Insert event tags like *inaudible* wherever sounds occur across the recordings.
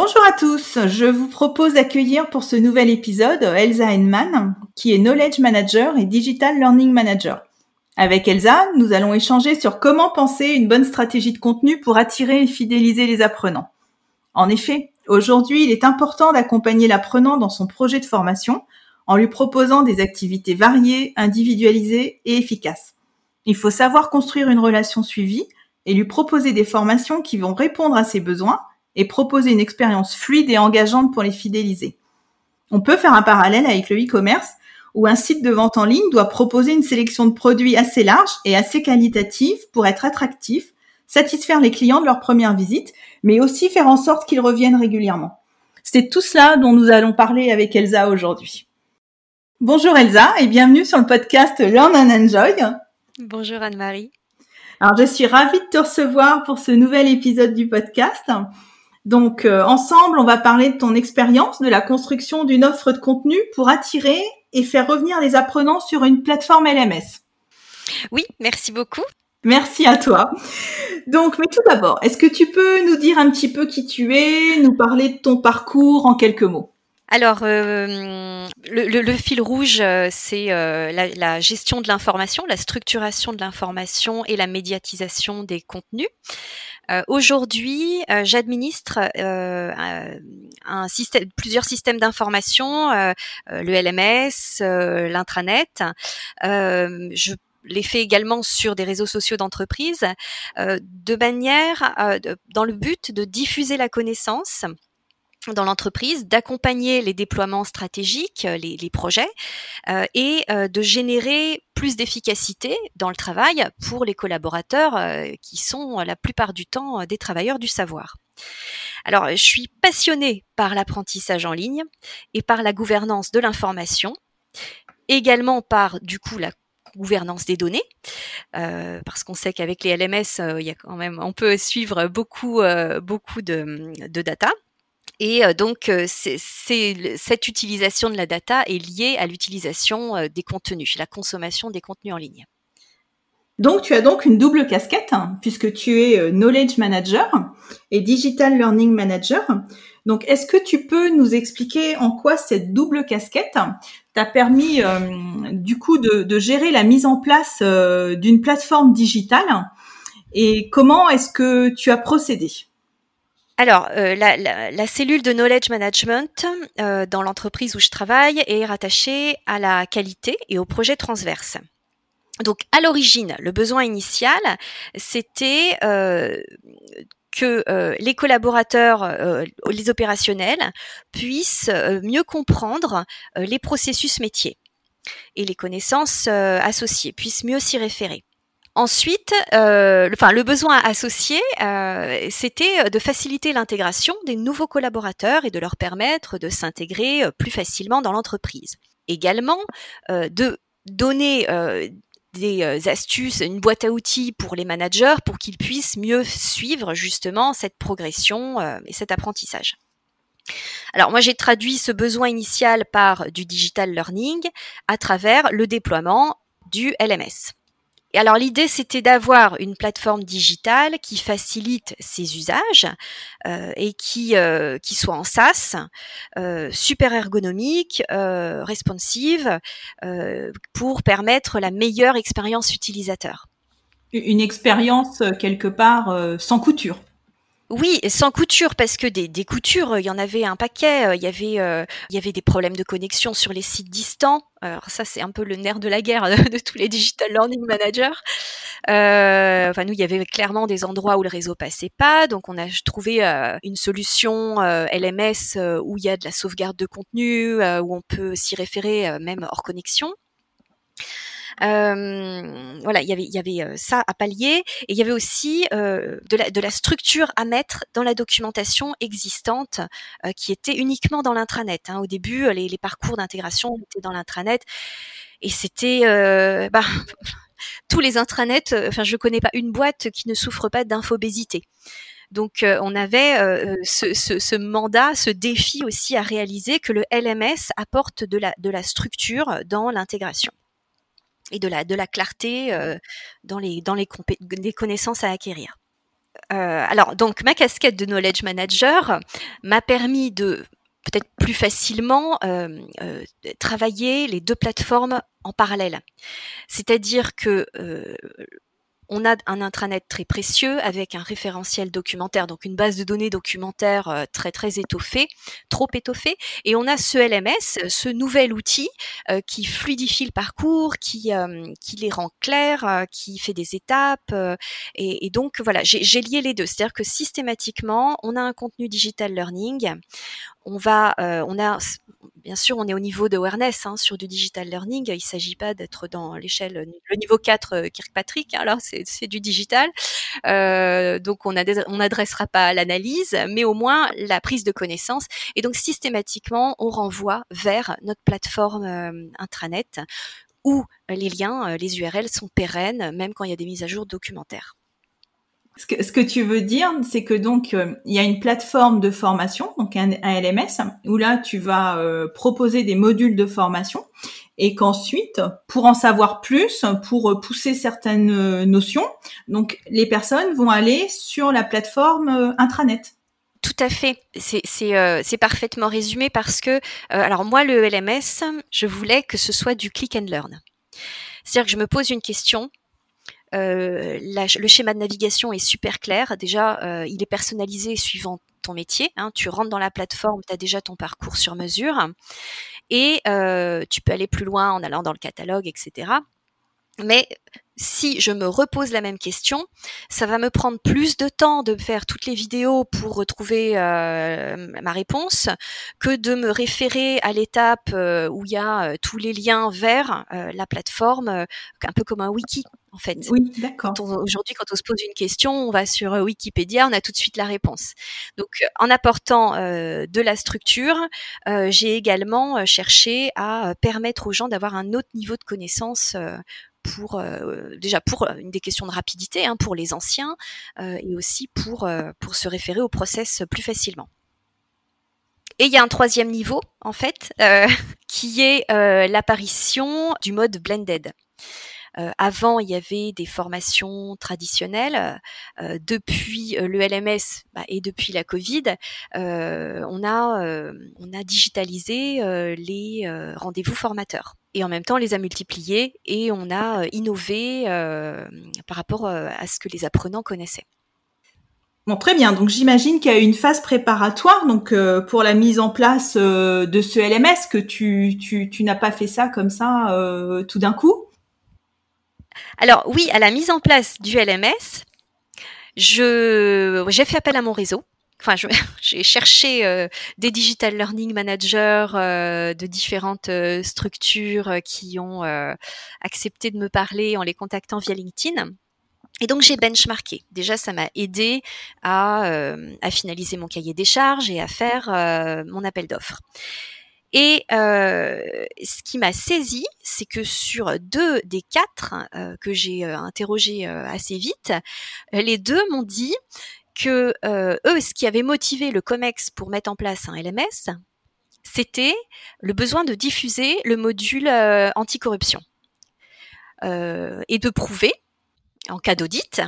Bonjour à tous, je vous propose d'accueillir pour ce nouvel épisode Elsa Henman, qui est Knowledge Manager et Digital Learning Manager. Avec Elsa, nous allons échanger sur comment penser une bonne stratégie de contenu pour attirer et fidéliser les apprenants. En effet, aujourd'hui, il est important d'accompagner l'apprenant dans son projet de formation en lui proposant des activités variées, individualisées et efficaces. Il faut savoir construire une relation suivie et lui proposer des formations qui vont répondre à ses besoins et proposer une expérience fluide et engageante pour les fidéliser. On peut faire un parallèle avec le e-commerce où un site de vente en ligne doit proposer une sélection de produits assez large et assez qualitative pour être attractif, satisfaire les clients de leur première visite, mais aussi faire en sorte qu'ils reviennent régulièrement. C'est tout cela dont nous allons parler avec Elsa aujourd'hui. Bonjour Elsa et bienvenue sur le podcast Learn and Enjoy. Bonjour Anne-Marie. Alors je suis ravie de te recevoir pour ce nouvel épisode du podcast. Donc euh, ensemble, on va parler de ton expérience de la construction d'une offre de contenu pour attirer et faire revenir les apprenants sur une plateforme LMS. Oui, merci beaucoup. Merci à toi. Donc, mais tout d'abord, est-ce que tu peux nous dire un petit peu qui tu es, nous parler de ton parcours en quelques mots? Alors, euh, le, fil rouge, euh, c'est la, gestion de l'information, la structuration de l'information et la médiatisation des contenus. Euh, aujourd'hui, euh, j'administre euh, un système, plusieurs systèmes d'information, le LMS, l'intranet. je les fais également sur des réseaux sociaux d'entreprise, de manière, dans le but de diffuser la connaissance dans l'entreprise, d'accompagner les déploiements stratégiques, euh, les, les projets, euh, et euh, de générer plus d'efficacité dans le travail pour les collaborateurs euh, qui sont la plupart du temps des travailleurs du savoir. Alors, je suis passionnée par l'apprentissage en ligne et par la gouvernance de l'information, également par du coup la gouvernance des données, euh, parce qu'on sait qu'avec les LMS, il y a quand même, on peut suivre beaucoup, beaucoup de, de data. Et euh, donc, euh, cette utilisation de la data est liée à l'utilisation euh, des contenus, la consommation des contenus en ligne. Donc, tu as donc une double casquette, hein, puisque tu es Knowledge Manager et Digital Learning Manager. Donc, est-ce que tu peux nous expliquer en quoi cette double casquette t'a permis, du coup, de, gérer la mise en place d'une plateforme digitale et comment est-ce que tu as procédé? Alors, euh, la, cellule de knowledge management euh, dans l'entreprise où je travaille est rattachée à la qualité et au projet transverse. Donc, à l'origine, le besoin initial, c'était euh, que les collaborateurs, les opérationnels, puissent mieux comprendre les processus métiers et les connaissances associées, puissent mieux s'y référer. Ensuite, euh, le besoin associé, euh, c'était de faciliter l'intégration des nouveaux collaborateurs et de leur permettre de s'intégrer euh, plus facilement dans l'entreprise. Également, de donner des astuces, une boîte à outils pour les managers pour qu'ils puissent mieux suivre justement cette progression et cet apprentissage. Alors moi j'ai traduit ce besoin initial par du digital learning à travers le déploiement du LMS. Alors l'idée, c'était d'avoir une plateforme digitale qui facilite ses usages euh, et qui, euh, qui soit en SaaS, euh, super ergonomique, euh, responsive, pour permettre la meilleure expérience utilisateur. Une expérience quelque part sans couture. Oui, sans couture, parce que des, coutures, il y en avait un paquet. Euh, il y avait, euh, il y avait des problèmes de connexion sur les sites distants. Alors ça, c'est un peu le nerf de la guerre *laughs* de, tous les digital learning managers. Euh, enfin, nous, il y avait clairement des endroits où le réseau passait pas, donc on a trouvé une solution LMS où il y a de la sauvegarde de contenu, où on peut s'y référer même hors connexion. Voilà, il y avait, y avait ça à pallier, et il y avait aussi de, la, de la structure à mettre dans la documentation existante, qui était uniquement dans l'intranet. Hein. Au début, les, les parcours d'intégration étaient dans l'intranet, et c'était, bah, *laughs* tous les intranets. Enfin, je connais pas une boîte qui ne souffre pas d'infobésité. Donc euh, on avait euh, euh, ce, ce, ce, mandat, ce défi aussi à réaliser que le LMS apporte de la, de la structure dans l'intégration et de la, de la clarté dans, les, dans les, les connaissances à acquérir. alors donc ma casquette de knowledge manager m'a permis de peut-être plus facilement euh, travailler les deux plateformes en parallèle. C'est-à-dire que on a un intranet très précieux avec un référentiel documentaire, donc une base de données documentaire euh, très très étoffée, trop étoffée, et on a ce LMS, ce nouvel outil euh, qui fluidifie le parcours, qui euh, qui les rend clairs, qui fait des étapes, et, et, donc voilà, j'ai lié les deux, c'est-à-dire que systématiquement, on a un contenu digital learning, on va, on a, bien sûr, on est au niveau de awareness hein, sur du digital learning. Il ne s'agit pas d'être dans l'échelle, le niveau 4 euh, Kirkpatrick. Hein, alors c'est du digital, euh, donc on n'adressera pas l'analyse, mais au moins la prise de connaissance. Et donc systématiquement, on renvoie vers notre plateforme intranet où les liens, les URL sont pérennes, même quand il y a des mises à jour documentaires. Ce que, tu veux dire, c'est que donc euh, il y a une plateforme de formation, donc un, LMS, où là tu vas euh, proposer des modules de formation, et qu'ensuite, pour en savoir plus, pour pousser certaines euh, notions, donc les personnes vont aller sur la plateforme intranet. Tout à fait, c'est parfaitement résumé parce que, alors moi le LMS, je voulais que ce soit du click and learn. C'est-à-dire que je me pose une question, euh, le schéma de navigation est super clair. Déjà, euh, il est personnalisé suivant ton métier. Hein. Tu rentres dans la plateforme, tu as déjà ton parcours sur mesure. Et euh, tu peux aller plus loin en allant dans le catalogue, etc. Mais si je me repose la même question, ça va me prendre plus de temps de faire toutes les vidéos pour retrouver euh, ma réponse que de me référer à l'étape euh, où il y a euh, tous les liens vers la plateforme, un peu comme un wiki en fait. Oui, d'accord. Aujourd'hui, quand on se pose une question, on va sur Wikipédia, on a tout de suite la réponse. Donc, en apportant de la structure, j'ai également cherché à permettre aux gens d'avoir un autre niveau de connaissance pour euh, déjà pour euh, une des questions de rapidité hein, pour les anciens euh, et aussi pour pour se référer au process plus facilement. Et il y a un troisième niveau en fait *laughs* qui est l'apparition du mode blended. Euh, avant, il y avait des formations traditionnelles. Euh, depuis le LMS bah, et depuis la Covid, on a on a digitalisé les rendez-vous formateurs et en même temps les a multipliés et on a innové par rapport à ce que les apprenants connaissaient. Bon, très bien. Donc j'imagine qu'il y a une phase préparatoire donc pour la mise en place de ce LMS que tu, tu, tu n'as pas fait ça comme ça tout d'un coup? Alors oui, à la mise en place du LMS, je j'ai fait appel à mon réseau. Enfin, *laughs* j'ai cherché euh, des digital learning managers euh, de différentes euh, structures qui ont accepté de me parler en les contactant via LinkedIn. Et donc j'ai benchmarké. Déjà, ça m'a aidé à, à, finaliser mon cahier des charges et à faire mon appel d'offres. Et euh, ce qui m'a saisi, c'est que sur deux des quatre euh, que j'ai euh, assez vite, les deux m'ont dit que eux, ce qui avait motivé le COMEX pour mettre en place un LMS, c'était le besoin de diffuser le module anticorruption et de prouver, en cas d'audit,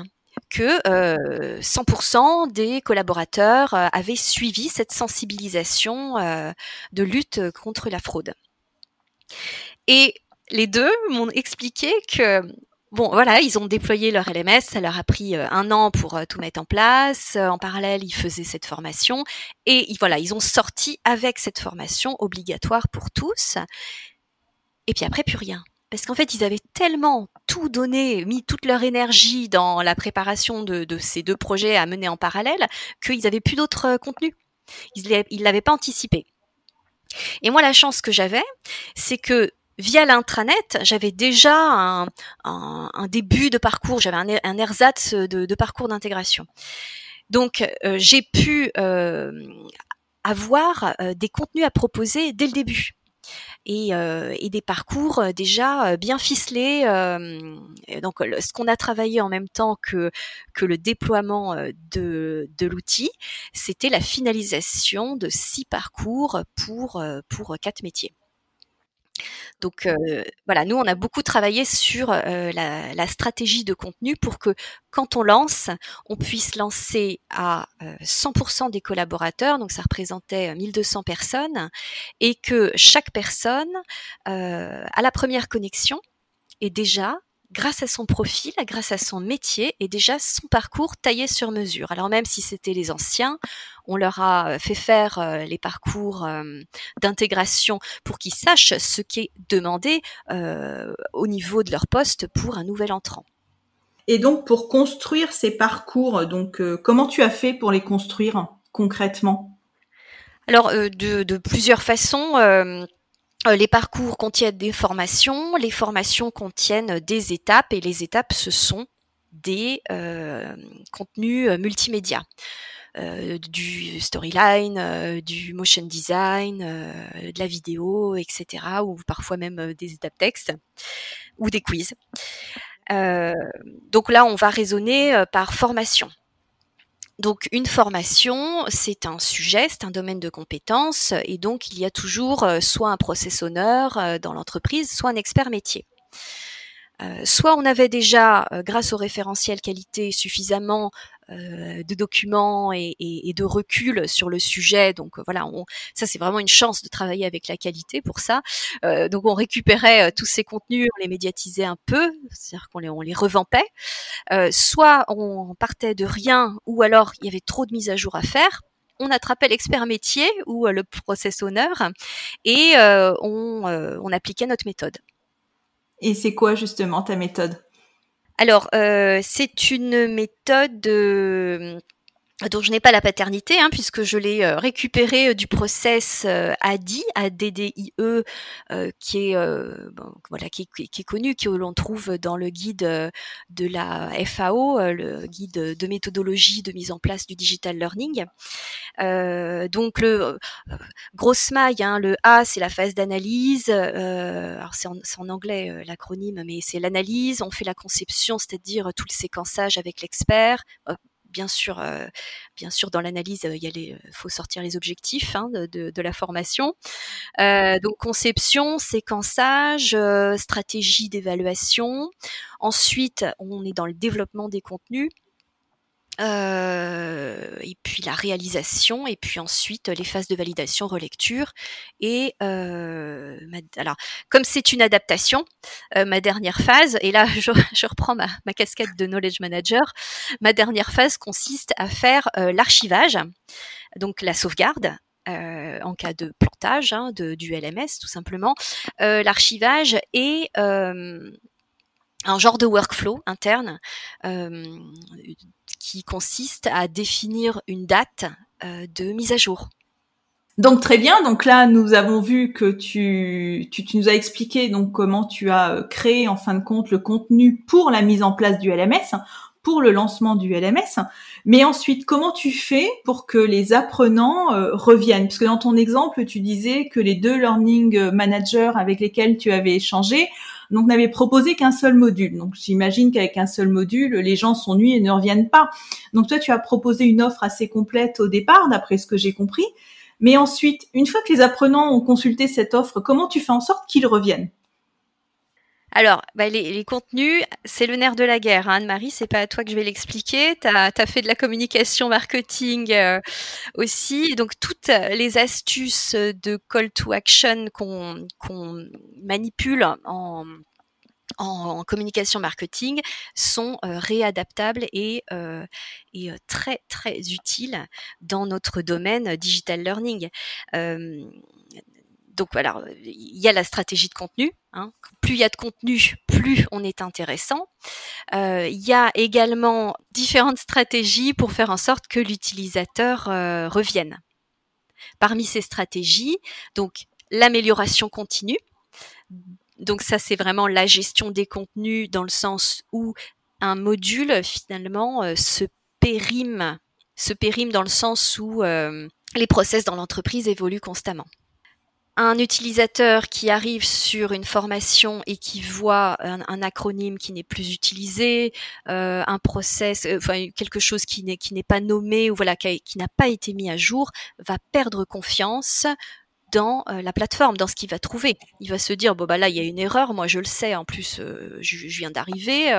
que 100% euh, des collaborateurs euh, avaient suivi cette sensibilisation euh, de lutte contre la fraude. Et les deux m'ont expliqué que Bon, voilà, ils ont déployé leur LMS, ça leur a pris un an pour tout mettre en place. En parallèle, ils faisaient cette formation et voilà, ils ont sorti avec cette formation obligatoire pour tous. Et puis après, plus rien parce qu'en fait, ils avaient tellement tout donné, mis toute leur énergie dans la préparation de, ces deux projets à mener en parallèle, qu'ils n'avaient plus d'autres euh, contenus. Ils ne l'avaient pas anticipé. Et moi, la chance que j'avais, c'est que via l'intranet, j'avais déjà un, début de parcours, j'avais un, ersatz de, de parcours d'intégration. Donc, euh, j'ai pu euh, avoir euh, des contenus à proposer dès le début. Et, et, des parcours déjà bien ficelés. donc, ce qu'on a travaillé en même temps que, que le déploiement de, de l'outil, c'était la finalisation de six parcours pour, pour quatre métiers. Donc voilà, nous on a beaucoup travaillé sur la, stratégie de contenu pour que quand on lance, on puisse lancer à 100% des collaborateurs, donc ça représentait 1200 personnes, et que chaque personne, à la première connexion, ait déjà grâce à son profil, grâce à son métier et déjà son parcours taillé sur mesure. Alors même si c'était les anciens, on leur a euh, fait faire euh, les parcours euh, d'intégration pour qu'ils sachent ce qui est demandé au niveau de leur poste pour un nouvel entrant. Et donc pour construire ces parcours, donc comment tu as fait pour les construire concrètement? Alors de, de, plusieurs façons. Euh, les parcours contiennent des formations, les formations contiennent des étapes et les étapes ce sont des euh, contenus euh, multimédia. du storyline, du motion design, de la vidéo, etc. ou parfois même des étapes texte ou des quiz. donc là, on va raisonner par formation. Donc une formation, c'est un sujet, c'est un domaine de compétences, et donc il y a toujours euh, soit un process euh, dans l'entreprise, soit un expert métier. Euh, soit on avait déjà, grâce au référentiel qualité, suffisamment de documents et, de recul sur le sujet. Donc euh, voilà, ça c'est vraiment une chance de travailler avec la qualité pour ça. Euh, donc on récupérait tous ces contenus, on les médiatisait un peu, c'est-à-dire qu'on les, on les revampait. soit on partait de rien, ou alors il y avait trop de mises à jour à faire on attrapait l'expert métier ou le process owner et on, on, appliquait notre méthode. Et c'est quoi justement ta méthode? Alors, euh, c'est une méthode euh, dont je n'ai pas la paternité, hein, puisque je l'ai euh, récupéré euh, du process euh, ADI, ADDIE, qui est voilà, qui, qui, est connu, que l'on trouve dans le guide de la FAO, le guide de méthodologie de mise en place du digital learning. donc le grosse maille, hein, le A, c'est la phase d'analyse. alors c'est en, en, anglais l'acronyme, mais c'est l'analyse. On fait la conception, c'est-à-dire tout le séquençage avec l'expert bien sûr, euh, bien sûr, dans l'analyse, il y faut sortir les objectifs hein, de, la formation. Euh, donc conception, séquençage, euh, stratégie d'évaluation. Ensuite, on est dans le développement des contenus. Euh, et puis la réalisation, et puis ensuite les phases de validation, relecture. Et euh, alors, comme c'est une adaptation, euh, ma dernière phase, et là *laughs* je, reprends ma, ma, casquette de knowledge manager, ma dernière phase consiste à faire l'archivage, donc la sauvegarde, en cas de plantage hein, de, du LMS tout simplement, l'archivage et un genre de workflow interne qui consiste à définir une date de mise à jour. Donc très bien. Donc là, nous avons vu que tu, nous as expliqué donc comment tu as créé en fin de compte le contenu pour la mise en place du LMS, pour le lancement du LMS. Mais ensuite, comment tu fais pour que les apprenants euh, reviennent? Parce que dans ton exemple, tu disais que les deux learning managers avec lesquels tu avais échangé n'avait proposé qu'un seul module. Donc j'imagine qu'avec un seul module, les gens s'ennuient et ne reviennent pas. Donc toi, tu as proposé une offre assez complète au départ, d'après ce que j'ai compris. Mais ensuite, une fois que les apprenants ont consulté cette offre, comment tu fais en sorte qu'ils reviennent? Alors, bah, les, contenus, c'est le nerf de la guerre. Hein, Anne-Marie, c'est pas à toi que je vais l'expliquer. Tu as, fait de la communication marketing euh, aussi. Donc, toutes les astuces de call to action qu'on manipule en, communication marketing sont euh, réadaptables et, euh, et, très très utiles dans notre domaine digital learning donc voilà, il y a la stratégie de contenu. Hein. Plus il y a de contenu, plus on est intéressant. Euh, il y a également différentes stratégies pour faire en sorte que l'utilisateur euh, revienne. Parmi ces stratégies, donc l'amélioration continue. Donc ça, c'est vraiment la gestion des contenus dans le sens où un module finalement se périme, se périme dans le sens où les process dans l'entreprise évoluent constamment un utilisateur qui arrive sur une formation et qui voit un, acronyme qui n'est plus utilisé, euh, un process, euh, enfin quelque chose qui n'est pas nommé ou voilà qui, n'a pas été mis à jour, va perdre confiance dans euh, la plateforme, dans ce qu'il va trouver. Il va se dire bon bah là il y a une erreur, moi je le sais, en plus je, viens d'arriver.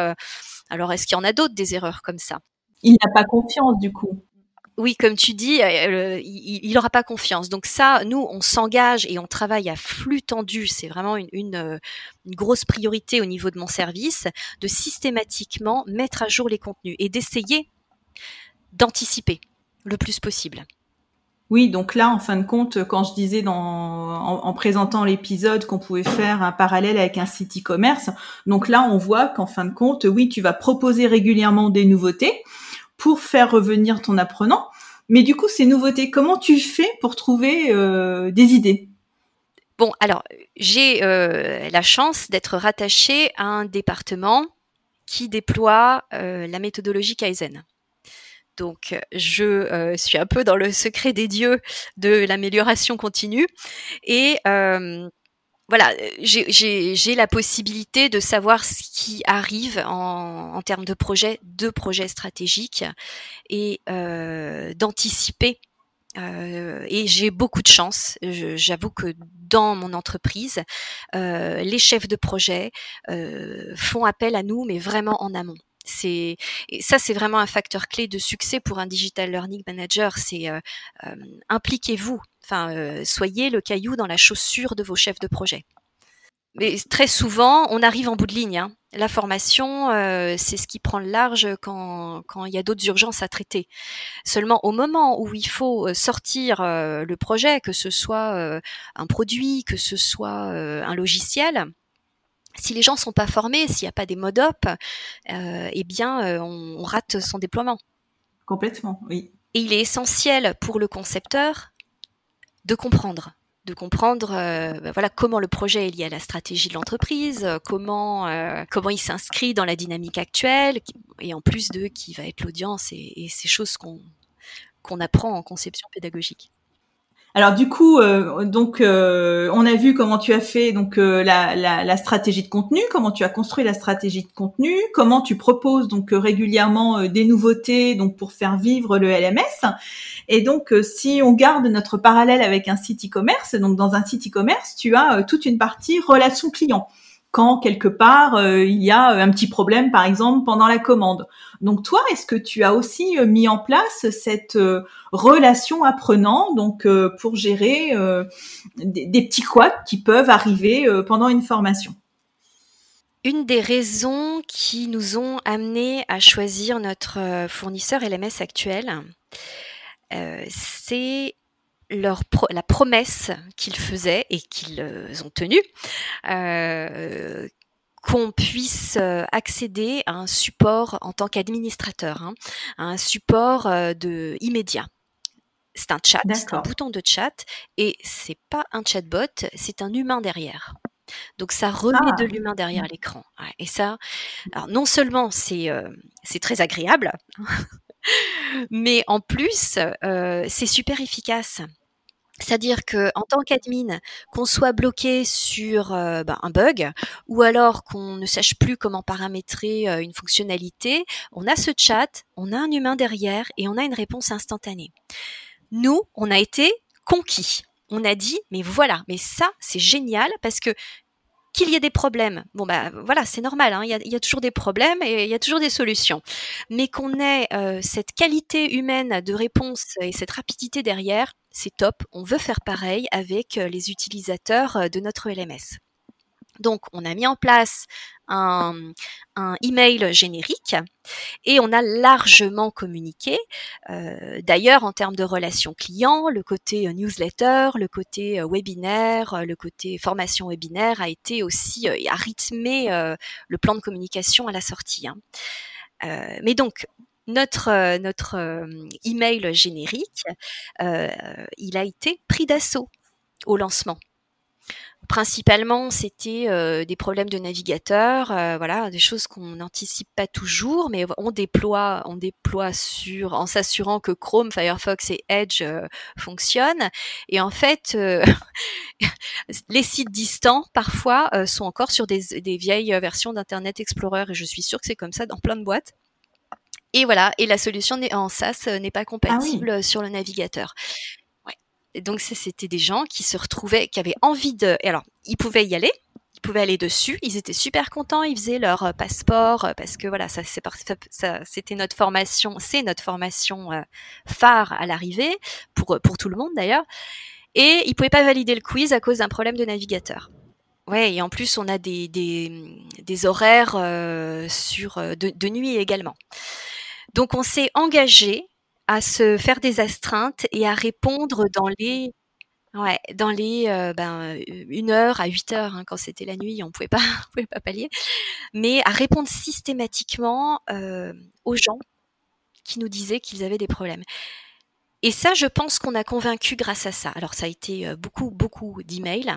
alors est-ce qu'il y en a d'autres des erreurs comme ça? Il n'a pas confiance du coup oui, comme tu dis, euh, il n'aura pas confiance. Donc ça, nous, on s'engage et on travaille à flux tendu. C'est vraiment une, une, euh, grosse priorité au niveau de mon service, de systématiquement mettre à jour les contenus et d'essayer d'anticiper le plus possible. Oui, donc là, en fin de compte, quand je disais en présentant l'épisode qu'on pouvait faire un parallèle avec un site e-commerce, donc là, on voit qu'en fin de compte, oui, tu vas proposer régulièrement des nouveautés pour faire revenir ton apprenant. Mais du coup, ces nouveautés, comment tu fais pour trouver euh, des idées? Bon, alors, j'ai euh, la chance d'être rattachée à un département qui déploie euh, la méthodologie Kaizen. Donc, je suis un peu dans le secret des dieux de l'amélioration continue. Et voilà, euh, j'ai la possibilité de savoir ce qui arrive en, termes de projets, de projets stratégiques et euh, d'anticiper. Euh, et j'ai beaucoup de chance. J'avoue que dans mon entreprise, les chefs de projet font appel à nous, mais vraiment en amont. C'est ça, c'est vraiment un facteur clé de succès pour un digital learning manager. C'est impliquez-vous Enfin, euh, soyez le caillou dans la chaussure de vos chefs de projet. Mais très souvent, on arrive en bout de ligne. Hein. La formation, euh, c'est ce qui prend le large quand, il y a d'autres urgences à traiter. Seulement au moment où il faut euh, sortir le projet, que ce soit un produit, que ce soit un logiciel, si les gens sont pas formés, s'il n'y a pas des mode op, eh bien, on rate son déploiement. Complètement, oui. Et il est essentiel pour le concepteur de comprendre de comprendre euh, voilà comment le projet est lié à la stratégie de l'entreprise, euh, comment euh, comment il s'inscrit dans la dynamique actuelle et en plus de qui va être l'audience et, ces choses qu'on qu'on apprend en conception pédagogique. Alors du coup, euh, donc euh, on a vu comment tu as fait donc euh, la, la, la, stratégie de contenu, comment tu as construit la stratégie de contenu, comment tu proposes donc régulièrement des nouveautés donc pour faire vivre le LMS. Et donc si on garde notre parallèle avec un site e-commerce, donc dans un site e-commerce, tu as toute une partie relation client quand quelque part euh, il y a un petit problème, par exemple, pendant la commande. Donc toi, est-ce que tu as aussi euh, mis en place cette euh, relation apprenant, donc pour gérer des, petits couacs qui peuvent arriver pendant une formation? Une des raisons qui nous ont amené à choisir notre fournisseur LMS actuel, c'est leur la promesse qu'ils faisaient et qu'ils euh, ont tenue, euh, qu'on puisse euh, accéder à un support en tant qu'administrateur, hein, à un support de immédiat. C'est un chat, c'est un bouton de chat et c'est pas un chatbot, c'est un humain derrière. Donc ça remet ah. de l'humain derrière l'écran. Et ça, alors non seulement c'est c'est très agréable, *laughs* mais en plus c'est super efficace. C'est-à-dire que en tant qu'admin, qu'on soit bloqué sur euh, ben, un bug ou alors qu'on ne sache plus comment paramétrer euh, une fonctionnalité, on a ce chat, on a un humain derrière et on a une réponse instantanée. Nous, on a été conquis. On a dit, mais voilà, mais ça, c'est génial parce que qu'il y ait des problèmes, bon bah voilà, c'est normal, hein, il, y a, toujours des problèmes et il y a toujours des solutions. Mais qu'on ait euh, cette qualité humaine de réponse et cette rapidité derrière, c'est top. On veut faire pareil avec euh, les utilisateurs euh, de notre LMS. Donc, on a mis en place un, email générique et on a largement communiqué. Euh, d'ailleurs, en termes de relations clients, le côté newsletter, le côté webinaire, le côté formation webinaire a été aussi a rythmé le plan de communication à la sortie. Hein. mais donc, notre notre email générique, il a été pris d'assaut au lancement. Principalement, c'était euh, des problèmes de navigateur, euh, voilà, des choses qu'on n'anticipe pas toujours, mais on déploie, on déploie sur, en s'assurant que Chrome, Firefox et Edge euh, fonctionnent. Et en fait, *laughs* les sites distants parfois sont encore sur des, vieilles versions d'Internet Explorer, et je suis sûre que c'est comme ça dans plein de boîtes. Et voilà, et la solution en SaaS n'est pas ah compatible sur le navigateur donc c'était des gens qui se retrouvaient, qui avaient envie de. Et alors, ils pouvaient y aller, ils pouvaient aller dessus, ils étaient super contents, ils faisaient leur euh, passeport euh, parce que voilà, ça c'est c'était notre formation, c'est notre formation euh, phare à l'arrivée pour pour tout le monde d'ailleurs. Et ils pouvaient pas valider le quiz à cause d'un problème de navigateur. Ouais, et en plus on a des des, des horaires sur de, de nuit également. Donc on s'est engagé à se faire des astreintes et à répondre dans les ouais, dans les euh, ben, une heure à 8 heures hein, quand c'était la nuit, on pouvait pas *laughs* pouvait pas pallier, mais à répondre systématiquement euh, aux gens qui nous disaient qu'ils avaient des problèmes. Et ça, je pense qu'on a convaincu grâce à ça. Alors, ça a été euh, beaucoup, beaucoup d'emails.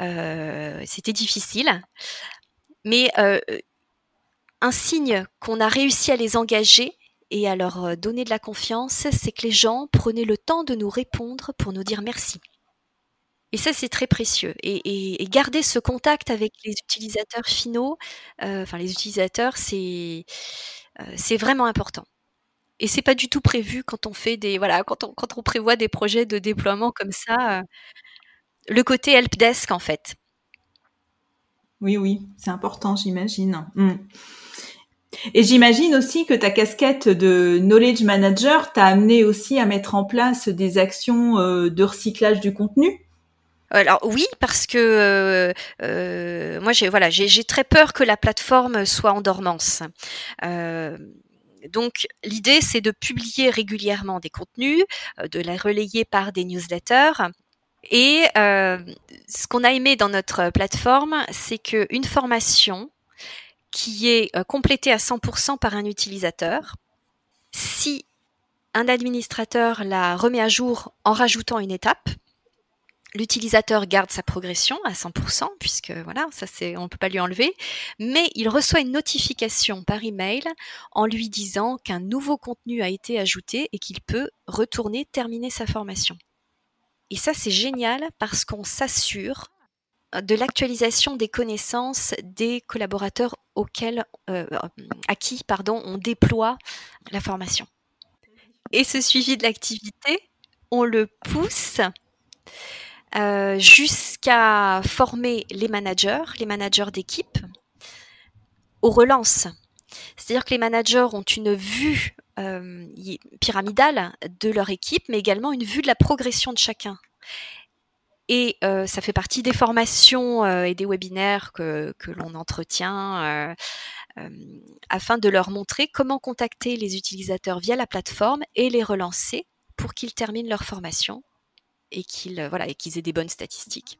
Euh, C'était difficile. Mais euh, un signe qu'on a réussi à les engager, et à leur euh, donner de la confiance, c'est que les gens prenaient le temps de nous répondre pour nous dire merci. Et ça, c'est très précieux. Et, garder ce contact avec les utilisateurs finaux, euh, enfin les utilisateurs, c'est euh, c'est vraiment important. Et c'est pas du tout prévu quand on fait des voilà quand on quand on prévoit des projets de déploiement comme ça. le côté helpdesk en fait. Oui, oui, c'est important, j'imagine. Mmh. Et j'imagine aussi que ta casquette de knowledge manager t'a amené aussi à mettre en place des actions euh, de recyclage du contenu? Alors oui, parce que euh, euh, moi j'ai voilà j'ai très peur que la plateforme soit en dormance. donc l'idée c'est de publier régulièrement des contenus, de les relayer par des newsletters. Et ce qu'on a aimé dans notre plateforme, c'est qu'une formation qui est euh, complété à 100% par un utilisateur. Si un administrateur la remet à jour en rajoutant une étape, l'utilisateur garde sa progression à 100% puisque voilà, ça c'est on peut pas lui enlever, mais il reçoit une notification par email en lui disant qu'un nouveau contenu a été ajouté et qu'il peut retourner terminer sa formation. Et ça c'est génial parce qu'on s'assure de l'actualisation des connaissances des collaborateurs auxquels, euh, à qui on déploie la formation. Et ce suivi de l'activité, on le pousse euh, jusqu'à former les managers, les managers d'équipe, aux relances. C'est-à-dire que les managers ont une vue euh, pyramidale de leur équipe, mais également une vue de la progression de chacun. Et euh, ça fait partie des formations euh, et des webinaires que, que l'on entretient euh, afin de leur montrer comment contacter les utilisateurs via la plateforme et les relancer pour qu'ils terminent leur formation et qu'ils voilà, aient des bonnes statistiques.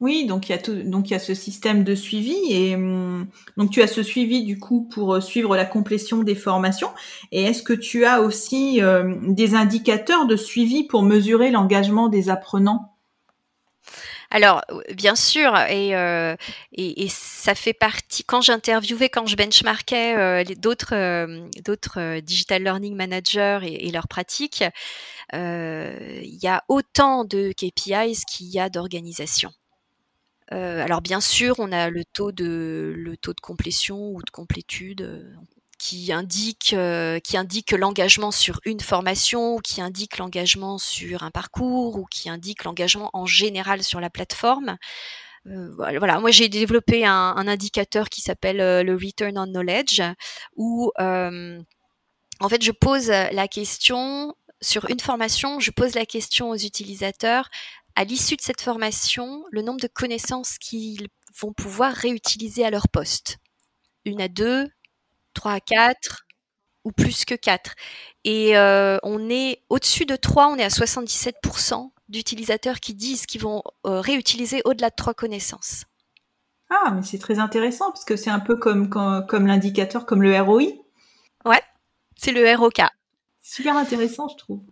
Oui, donc il y a tout, donc il y a ce système de suivi et hum, donc tu as ce suivi du coup pour suivre la complétion des formations. Et est-ce que tu as aussi des indicateurs de suivi pour mesurer l'engagement des apprenants? Alors, bien sûr, euh, et, ça fait partie. Quand j'interviewais, quand je benchmarkais euh, d'autres euh, d'autres digital learning managers et, leurs pratiques, il y a autant de KPIs qu'il y a d'organisations. alors bien sûr, on a le taux de le taux de complétion ou de complétude qui indique euh, qui indique l'engagement sur une formation ou qui indique l'engagement sur un parcours ou qui indique l'engagement en général sur la plateforme. Euh, voilà, moi j'ai développé un, indicateur qui s'appelle euh, le return on knowledge où en fait je pose la question sur une formation, je pose la question aux utilisateurs à l'issue de cette formation, le nombre de connaissances qu'ils vont pouvoir réutiliser à leur poste. Une à deux, 3 à 4 ou plus que 4. Et euh, on est au-dessus de 3, on est à 77% d'utilisateurs qui disent qu'ils vont euh, réutiliser au-delà de 3 connaissances. Ah, mais c'est très intéressant parce que c'est un peu comme, comme, comme l'indicateur, comme le ROI. Ouais, c'est le ROK. Super intéressant, je trouve.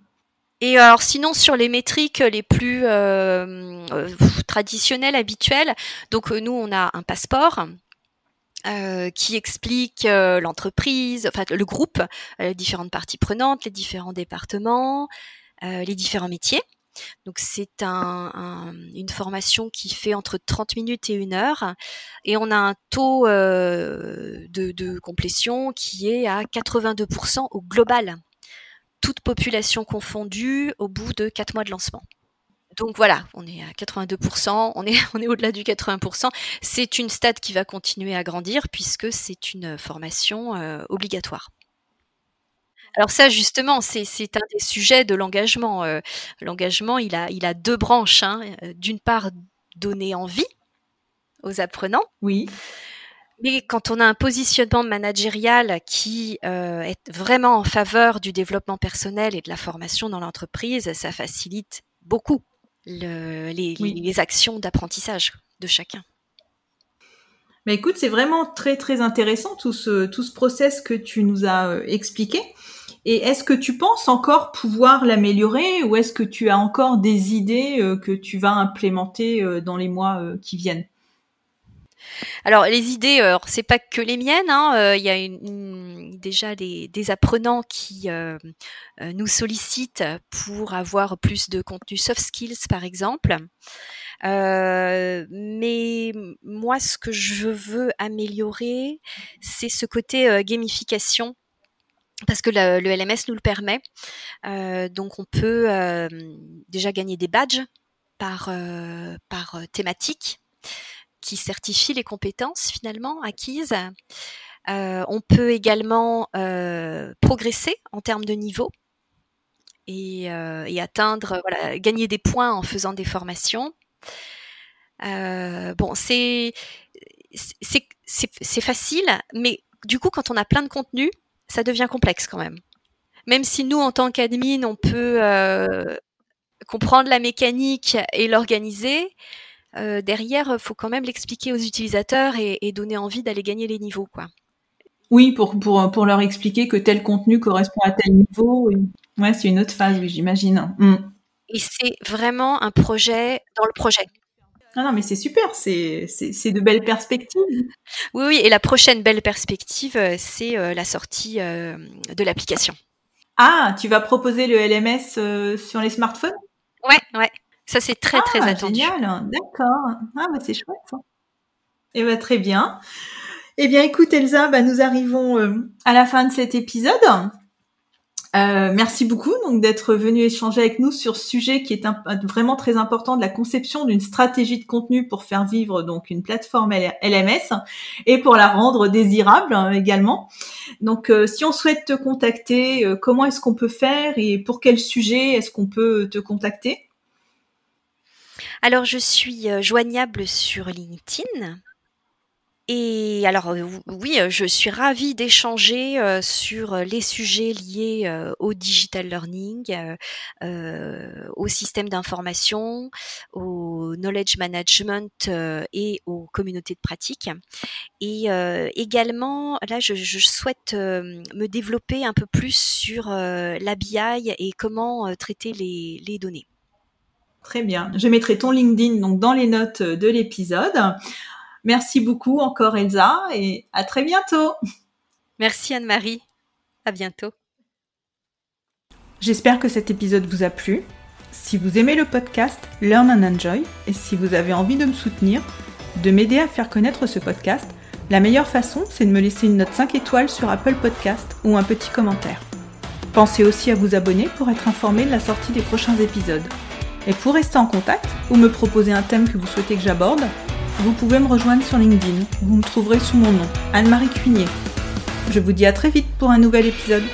Et alors sinon sur les métriques les plus euh, euh, traditionnelles, habituelles, donc nous on a un passeport qui explique l'entreprise, enfin le groupe, les différentes parties prenantes, les différents départements, les différents métiers. Donc c'est un, une formation qui fait entre 30 minutes et une heure et on a un taux euh, de, de, complétion qui est à 82% au global, toute population confondue au bout de 4 mois de lancement. Donc voilà, on est à 82%, on est, *laughs* on est au-delà du 80%. C'est une stat qui va continuer à grandir puisque c'est une formation euh, obligatoire. Alors ça, justement, c'est un des sujets de l'engagement. Euh, l'engagement, il a, il a deux branches. Hein. Euh, d'une part, donner envie aux apprenants. Oui. Mais quand on a un positionnement managérial qui euh, est vraiment en faveur du développement personnel et de la formation dans l'entreprise, ça facilite beaucoup le, les, les, actions d'apprentissage de chacun. Mais écoute, c'est vraiment très très intéressant tout ce tout ce process que tu nous as expliqué. Et est-ce que tu penses encore pouvoir l'améliorer ou est-ce que tu as encore des idées euh, que tu vas implémenter euh, dans les mois euh, qui viennent? Alors les idées, c'est pas que les miennes. Hein, il y a déjà des, apprenants qui nous sollicitent pour avoir plus de contenu soft skills, par exemple. mais moi, ce que je veux améliorer, c'est ce côté gamification parce que le, LMS nous le permet. Euh, donc on peut euh, déjà gagner des badges euh, par thématique qui certifient les compétences finalement acquises. on peut également progresser en termes de niveau et, et atteindre, gagner des points en faisant des formations. bon, c'est facile, mais du coup, quand on a plein de contenu, ça devient complexe quand même. Même si nous, en tant qu'admin, on peut euh, comprendre la mécanique et l'organiser, euh, derrière, il faut quand même l'expliquer aux utilisateurs et, donner envie d'aller gagner les niveaux, quoi. Oui, pour, pour, pour leur expliquer que tel contenu correspond à tel niveau. Ouais, c'est une autre phase, oui, j'imagine. Mm. Et c'est vraiment un projet dans le projet. Ah non, mais c'est super, c'est de belles perspectives. Oui, oui, et la prochaine belle perspective, euh, c'est euh, la sortie euh, de l'application. Ah, tu vas proposer le LMS sur les smartphones? Ouais, ouais. Ça, c'est très, très ah, attendu. Génial, d'accord. Ah, bah, c'est chouette. Ça. Eh bien, très bien. Eh bien, écoute, Elsa, bah, nous arrivons à la fin de cet épisode. Euh, merci beaucoup donc d'être venu échanger avec nous sur ce sujet qui est vraiment très important de la conception d'une stratégie de contenu pour faire vivre donc une plateforme LMS et pour la rendre désirable hein, également. Donc euh, si on souhaite te contacter, euh, comment est-ce qu'on peut faire et pour quel sujet est-ce qu'on peut te contacter? Alors je suis joignable sur LinkedIn et alors euh, oui, euh, je suis ravie d'échanger euh, sur les sujets liés au digital learning, au système d'information, au knowledge management et aux communautés de pratique. Et également, là, je, souhaite me développer un peu plus sur la BI et comment traiter les données. Très bien. Je mettrai ton LinkedIn donc dans les notes de l'épisode. Merci beaucoup encore Elsa et à très bientôt. Merci Anne-Marie. À bientôt. J'espère que cet épisode vous a plu. Si vous aimez le podcast Learn and Enjoy et si vous avez envie de me soutenir, de m'aider à faire connaître ce podcast, la meilleure façon, c'est de me laisser une note 5 étoiles sur Apple Podcast ou un petit commentaire. Pensez aussi à vous abonner pour être informé de la sortie des prochains épisodes. Et pour rester en contact ou me proposer un thème que vous souhaitez que j'aborde, vous pouvez me rejoindre sur LinkedIn. Vous me trouverez sous mon nom, Anne-Marie Cuignet. Je vous dis à très vite pour un nouvel épisode.